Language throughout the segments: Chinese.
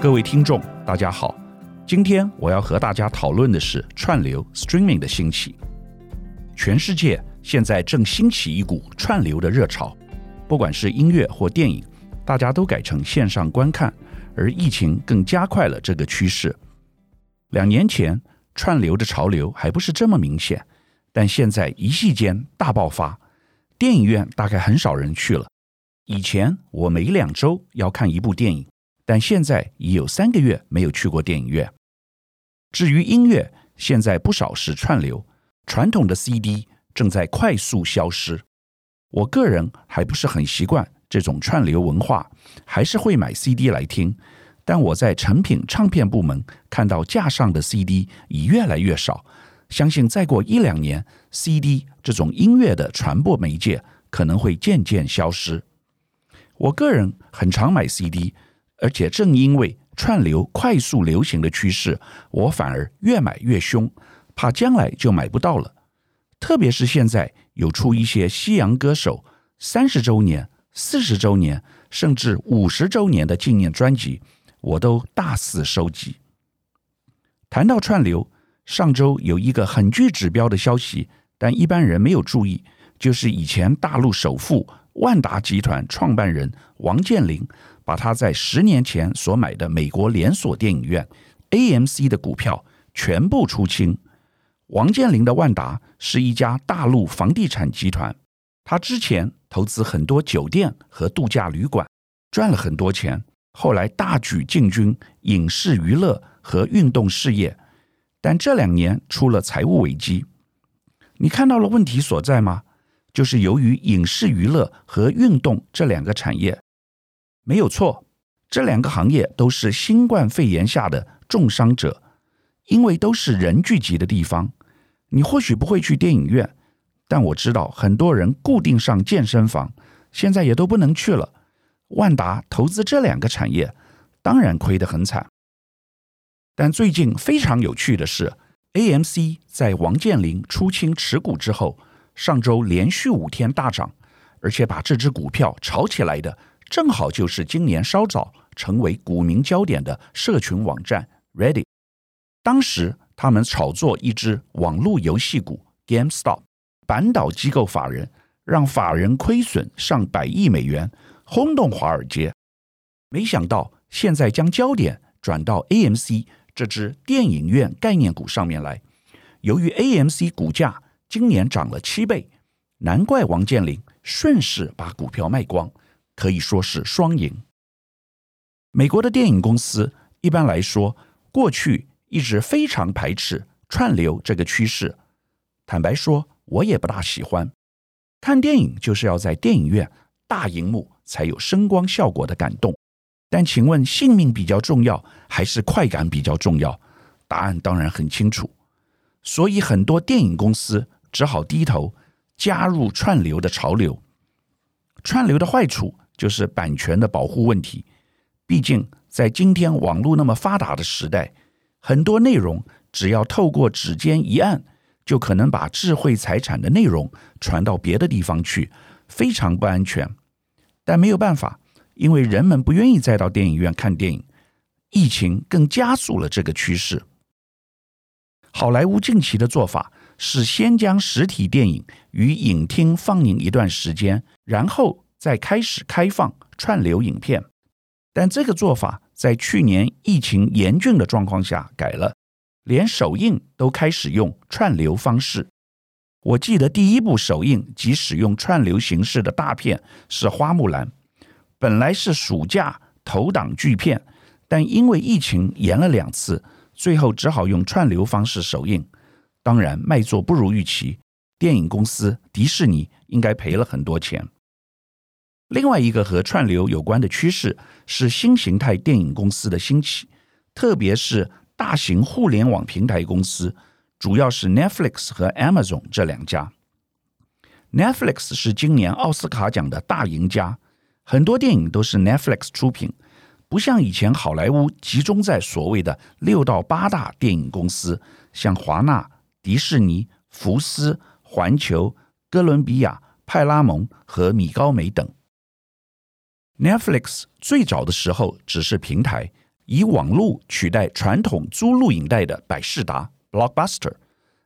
各位听众，大家好。今天我要和大家讨论的是串流 （streaming） 的兴起。全世界现在正兴起一股串流的热潮，不管是音乐或电影，大家都改成线上观看，而疫情更加快了这个趋势。两年前，串流的潮流还不是这么明显，但现在一夕间大爆发，电影院大概很少人去了。以前我每两周要看一部电影。但现在已有三个月没有去过电影院。至于音乐，现在不少是串流，传统的 CD 正在快速消失。我个人还不是很习惯这种串流文化，还是会买 CD 来听。但我在成品唱片部门看到架上的 CD 已越来越少，相信再过一两年，CD 这种音乐的传播媒介可能会渐渐消失。我个人很常买 CD。而且正因为串流快速流行的趋势，我反而越买越凶，怕将来就买不到了。特别是现在有出一些西洋歌手三十周年、四十周年，甚至五十周年的纪念专辑，我都大肆收集。谈到串流，上周有一个很具指标的消息，但一般人没有注意，就是以前大陆首富万达集团创办人王健林。把他在十年前所买的美国连锁电影院 AMC 的股票全部出清。王健林的万达是一家大陆房地产集团，他之前投资很多酒店和度假旅馆，赚了很多钱。后来大举进军影视娱乐和运动事业，但这两年出了财务危机。你看到了问题所在吗？就是由于影视娱乐和运动这两个产业。没有错，这两个行业都是新冠肺炎下的重伤者，因为都是人聚集的地方。你或许不会去电影院，但我知道很多人固定上健身房，现在也都不能去了。万达投资这两个产业，当然亏得很惨。但最近非常有趣的是，AMC 在王健林出清持股之后，上周连续五天大涨，而且把这只股票炒起来的。正好就是今年稍早成为股民焦点的社群网站 Reddit。当时他们炒作一只网络游戏股 GameStop，扳倒机构法人，让法人亏损上百亿美元，轰动华尔街。没想到现在将焦点转到 AMC 这只电影院概念股上面来。由于 AMC 股价今年涨了七倍，难怪王健林顺势把股票卖光。可以说是双赢。美国的电影公司一般来说，过去一直非常排斥串流这个趋势。坦白说，我也不大喜欢。看电影就是要在电影院大荧幕才有声光效果的感动。但请问，性命比较重要还是快感比较重要？答案当然很清楚。所以很多电影公司只好低头加入串流的潮流。串流的坏处。就是版权的保护问题。毕竟，在今天网络那么发达的时代，很多内容只要透过指尖一按，就可能把智慧财产的内容传到别的地方去，非常不安全。但没有办法，因为人们不愿意再到电影院看电影，疫情更加速了这个趋势。好莱坞近期的做法是先将实体电影于影厅放映一段时间，然后。再开始开放串流影片，但这个做法在去年疫情严峻的状况下改了，连首映都开始用串流方式。我记得第一部首映即使用串流形式的大片是《花木兰》，本来是暑假头档巨片，但因为疫情延了两次，最后只好用串流方式首映。当然卖座不如预期，电影公司迪士尼应该赔了很多钱。另外一个和串流有关的趋势是新形态电影公司的兴起，特别是大型互联网平台公司，主要是 Netflix 和 Amazon 这两家。Netflix 是今年奥斯卡奖的大赢家，很多电影都是 Netflix 出品，不像以前好莱坞集中在所谓的六到八大电影公司，像华纳、迪士尼、福斯、环球、哥伦比亚、派拉蒙和米高梅等。Netflix 最早的时候只是平台，以网络取代传统租录影带的百事达 （Blockbuster），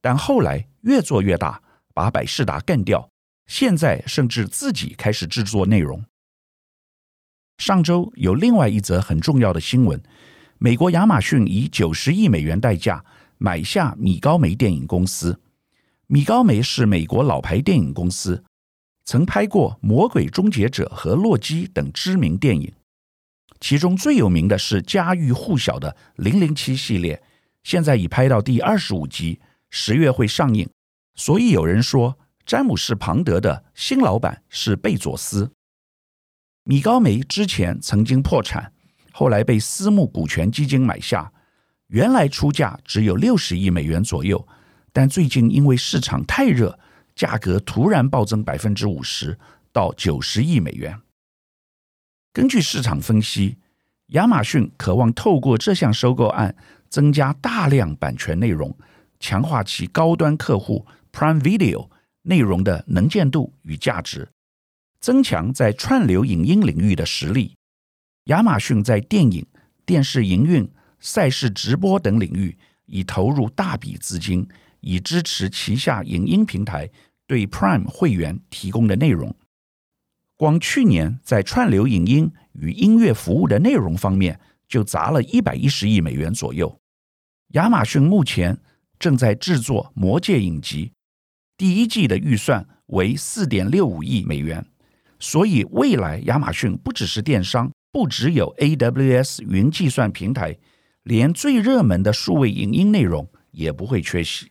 但后来越做越大，把百事达干掉，现在甚至自己开始制作内容。上周有另外一则很重要的新闻：美国亚马逊以九十亿美元代价买下米高梅电影公司。米高梅是美国老牌电影公司，曾拍过《魔鬼终结者》和《洛基》等知名电影。其中最有名的是家喻户晓的《零零七》系列，现在已拍到第二十五集，十月会上映。所以有人说，詹姆士·庞德的新老板是贝佐斯。米高梅之前曾经破产，后来被私募股权基金买下，原来出价只有六十亿美元左右，但最近因为市场太热，价格突然暴增百分之五十，到九十亿美元。根据市场分析，亚马逊渴望透过这项收购案增加大量版权内容，强化其高端客户 Prime Video 内容的能见度与价值，增强在串流影音领域的实力。亚马逊在电影、电视营运、赛事直播等领域已投入大笔资金，以支持旗下影音平台对 Prime 会员提供的内容。光去年在串流影音与音乐服务的内容方面就砸了一百一十亿美元左右。亚马逊目前正在制作《魔戒》影集，第一季的预算为四点六五亿美元。所以未来亚马逊不只是电商，不只有 AWS 云计算平台，连最热门的数位影音内容也不会缺席。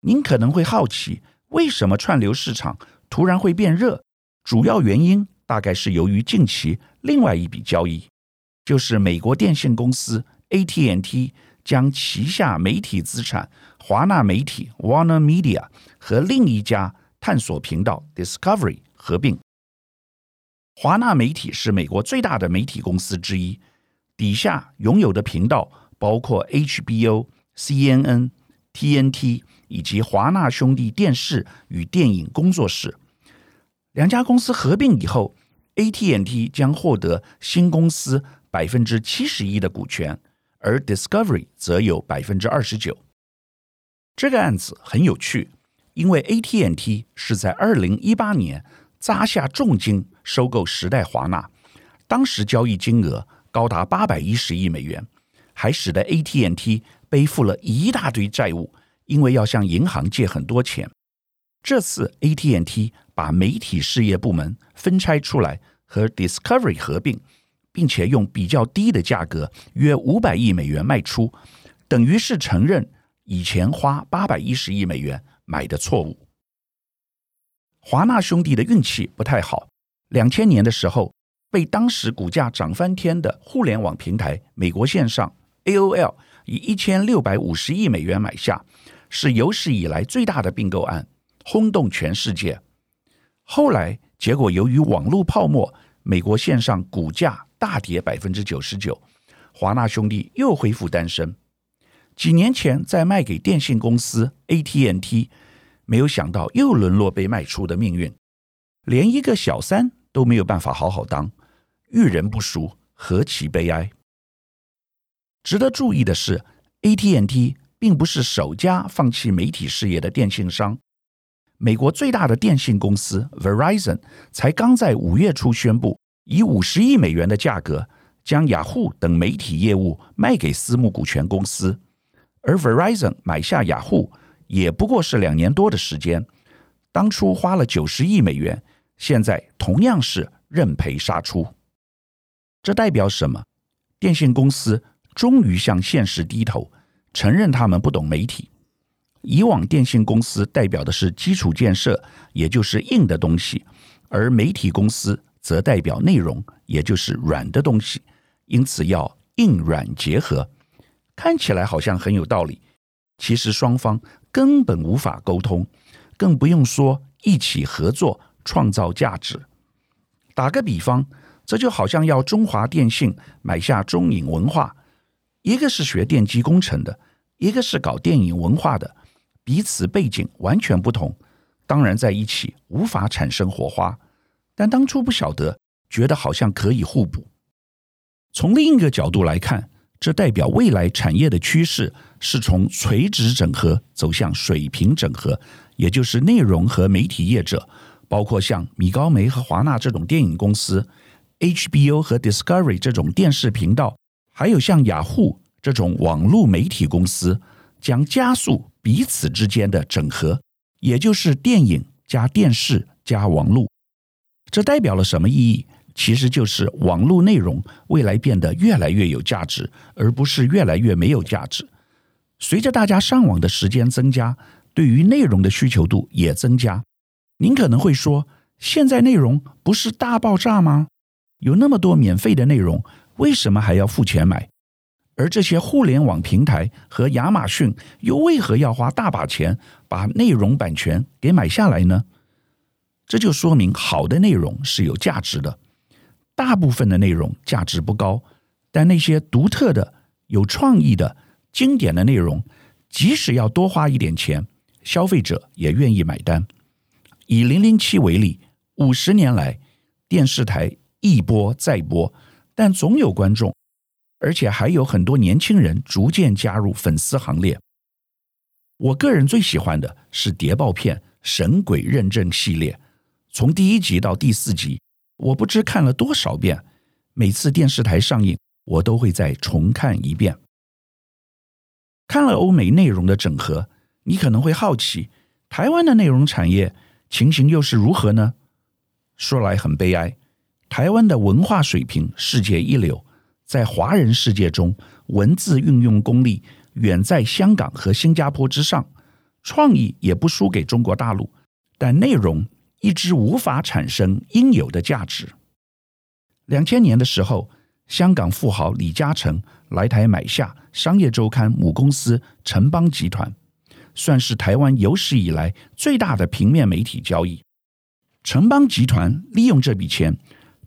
您可能会好奇，为什么串流市场突然会变热？主要原因大概是由于近期另外一笔交易，就是美国电信公司 AT&T 将旗下媒体资产华纳媒体 Warner Media 和另一家探索频道 Discovery 合并。华纳媒体是美国最大的媒体公司之一，底下拥有的频道包括 HBO、CNN、TNT 以及华纳兄弟电视与电影工作室。两家公司合并以后，AT&T 将获得新公司百分之七十一的股权，而 Discovery 则有百分之二十九。这个案子很有趣，因为 AT&T 是在二零一八年砸下重金收购时代华纳，当时交易金额高达八百一十亿美元，还使得 AT&T 背负了一大堆债务，因为要向银行借很多钱。这次 AT&T 把媒体事业部门分拆出来和 Discovery 合并，并且用比较低的价格，约五百亿美元卖出，等于是承认以前花八百一十亿美元买的错误。华纳兄弟的运气不太好，两千年的时候被当时股价涨翻天的互联网平台美国线上 AOL 以一千六百五十亿美元买下，是有史以来最大的并购案。轰动全世界。后来结果，由于网络泡沫，美国线上股价大跌百分之九十九，华纳兄弟又恢复单身。几年前再卖给电信公司 AT&T，没有想到又沦落被卖出的命运，连一个小三都没有办法好好当，遇人不淑，何其悲哀！值得注意的是，AT&T 并不是首家放弃媒体事业的电信商。美国最大的电信公司 Verizon 才刚在五月初宣布，以五十亿美元的价格将雅虎等媒体业务卖给私募股权公司，而 Verizon 买下雅虎也不过是两年多的时间，当初花了九十亿美元，现在同样是认赔杀出。这代表什么？电信公司终于向现实低头，承认他们不懂媒体。以往电信公司代表的是基础建设，也就是硬的东西，而媒体公司则代表内容，也就是软的东西。因此要硬软结合，看起来好像很有道理，其实双方根本无法沟通，更不用说一起合作创造价值。打个比方，这就好像要中华电信买下中影文化，一个是学电机工程的，一个是搞电影文化的。彼此背景完全不同，当然在一起无法产生火花。但当初不晓得，觉得好像可以互补。从另一个角度来看，这代表未来产业的趋势是从垂直整合走向水平整合，也就是内容和媒体业者，包括像米高梅和华纳这种电影公司，HBO 和 Discovery 这种电视频道，还有像雅虎这种网络媒体公司，将加速彼此之间的整合，也就是电影加电视加网络。这代表了什么意义？其实就是网络内容未来变得越来越有价值，而不是越来越没有价值。随着大家上网的时间增加，对于内容的需求度也增加。您可能会说，现在内容不是大爆炸吗？有那么多免费的内容，为什么还要付钱买？而这些互联网平台和亚马逊又为何要花大把钱把内容版权给买下来呢？这就说明好的内容是有价值的。大部分的内容价值不高，但那些独特的、有创意的、经典的内容，即使要多花一点钱，消费者也愿意买单。以《零零七》为例，五十年来，电视台一播再播，但总有观众，而且还有很多年轻人逐渐加入粉丝行列。我个人最喜欢的是谍报片《神鬼认证》系列，从第一集到第四集。我不知看了多少遍，每次电视台上映，我都会再重看一遍。看了欧美内容的整合，你可能会好奇，台湾的内容产业情形又是如何呢？说来很悲哀，台湾的文化水平世界一流，在华人世界中，文字运用功力远在香港和新加坡之上，创意也不输给中国大陆，但内容，一直无法产生应有的价值。两千年的时候，香港富豪李嘉诚来台买下《商业周刊》母公司城邦集团，算是台湾有史以来最大的平面媒体交易。城邦集团利用这笔钱，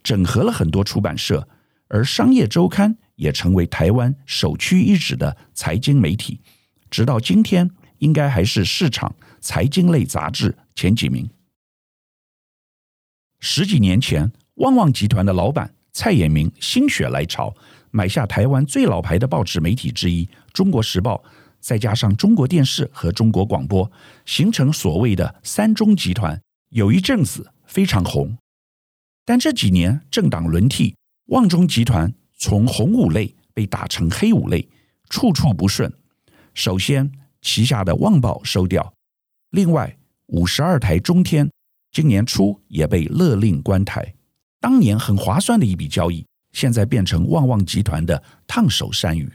整合了很多出版社，而《商业周刊》也成为台湾首屈一指的财经媒体，直到今天，应该还是市场财经类杂志前几名。十几年前，旺旺集团的老板蔡衍明心血来潮，买下台湾最老牌的报纸媒体之一《中国时报》，再加上中国电视和中国广播，形成所谓的“三中集团”。有一阵子非常红，但这几年政党轮替，旺中集团从红五类被打成黑五类，处处不顺。首先，旗下的旺报收掉，另外五十二台中天。今年初也被勒令关台，当年很划算的一笔交易，现在变成旺旺集团的烫手山芋。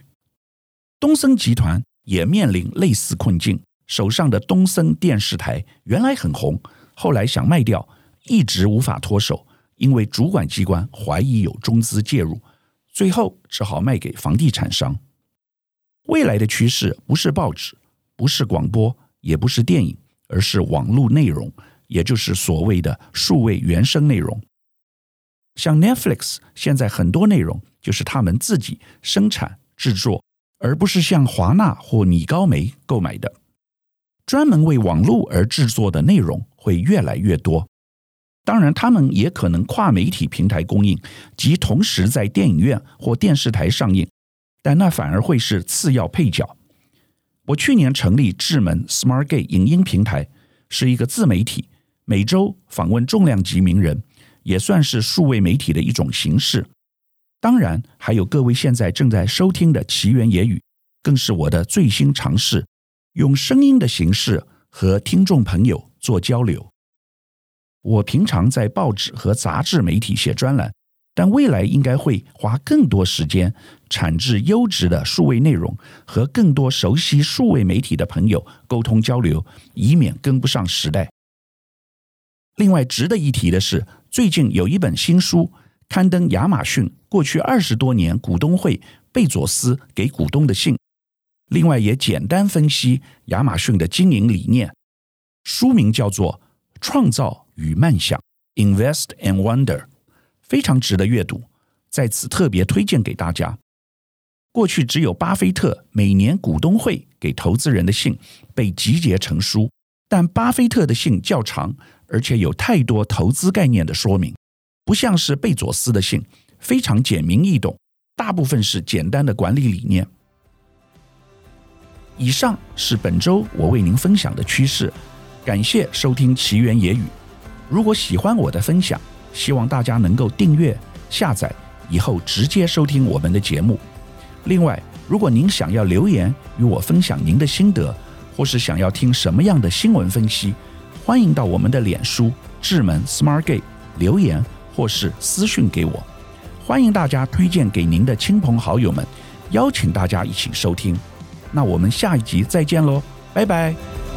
东森集团也面临类似困境，手上的东森电视台原来很红，后来想卖掉，一直无法脱手，因为主管机关怀疑有中资介入，最后只好卖给房地产商。未来的趋势不是报纸，不是广播，也不是电影，而是网络内容。也就是所谓的数位原生内容，像 Netflix 现在很多内容就是他们自己生产制作，而不是像华纳或米高梅购买的。专门为网络而制作的内容会越来越多。当然，他们也可能跨媒体平台供应，及同时在电影院或电视台上映，但那反而会是次要配角。我去年成立智门 SmartGate 影音平台，是一个自媒体。每周访问重量级名人，也算是数位媒体的一种形式。当然，还有各位现在正在收听的奇缘野语，更是我的最新尝试，用声音的形式和听众朋友做交流。我平常在报纸和杂志媒体写专栏，但未来应该会花更多时间产制优质的数位内容，和更多熟悉数位媒体的朋友沟通交流，以免跟不上时代。另外值得一提的是，最近有一本新书刊登亚马逊过去二十多年股东会贝佐斯给股东的信，另外也简单分析亚马逊的经营理念。书名叫做《创造与漫想》（Invest and Wonder），非常值得阅读，在此特别推荐给大家。过去只有巴菲特每年股东会给投资人的信被集结成书，但巴菲特的信较长。而且有太多投资概念的说明，不像是贝佐斯的信，非常简明易懂，大部分是简单的管理理念。以上是本周我为您分享的趋势，感谢收听奇缘野语。如果喜欢我的分享，希望大家能够订阅、下载，以后直接收听我们的节目。另外，如果您想要留言与我分享您的心得，或是想要听什么样的新闻分析，欢迎到我们的脸书智门 SmartGate 留言，或是私讯给我。欢迎大家推荐给您的亲朋好友们，邀请大家一起收听。那我们下一集再见喽，拜拜。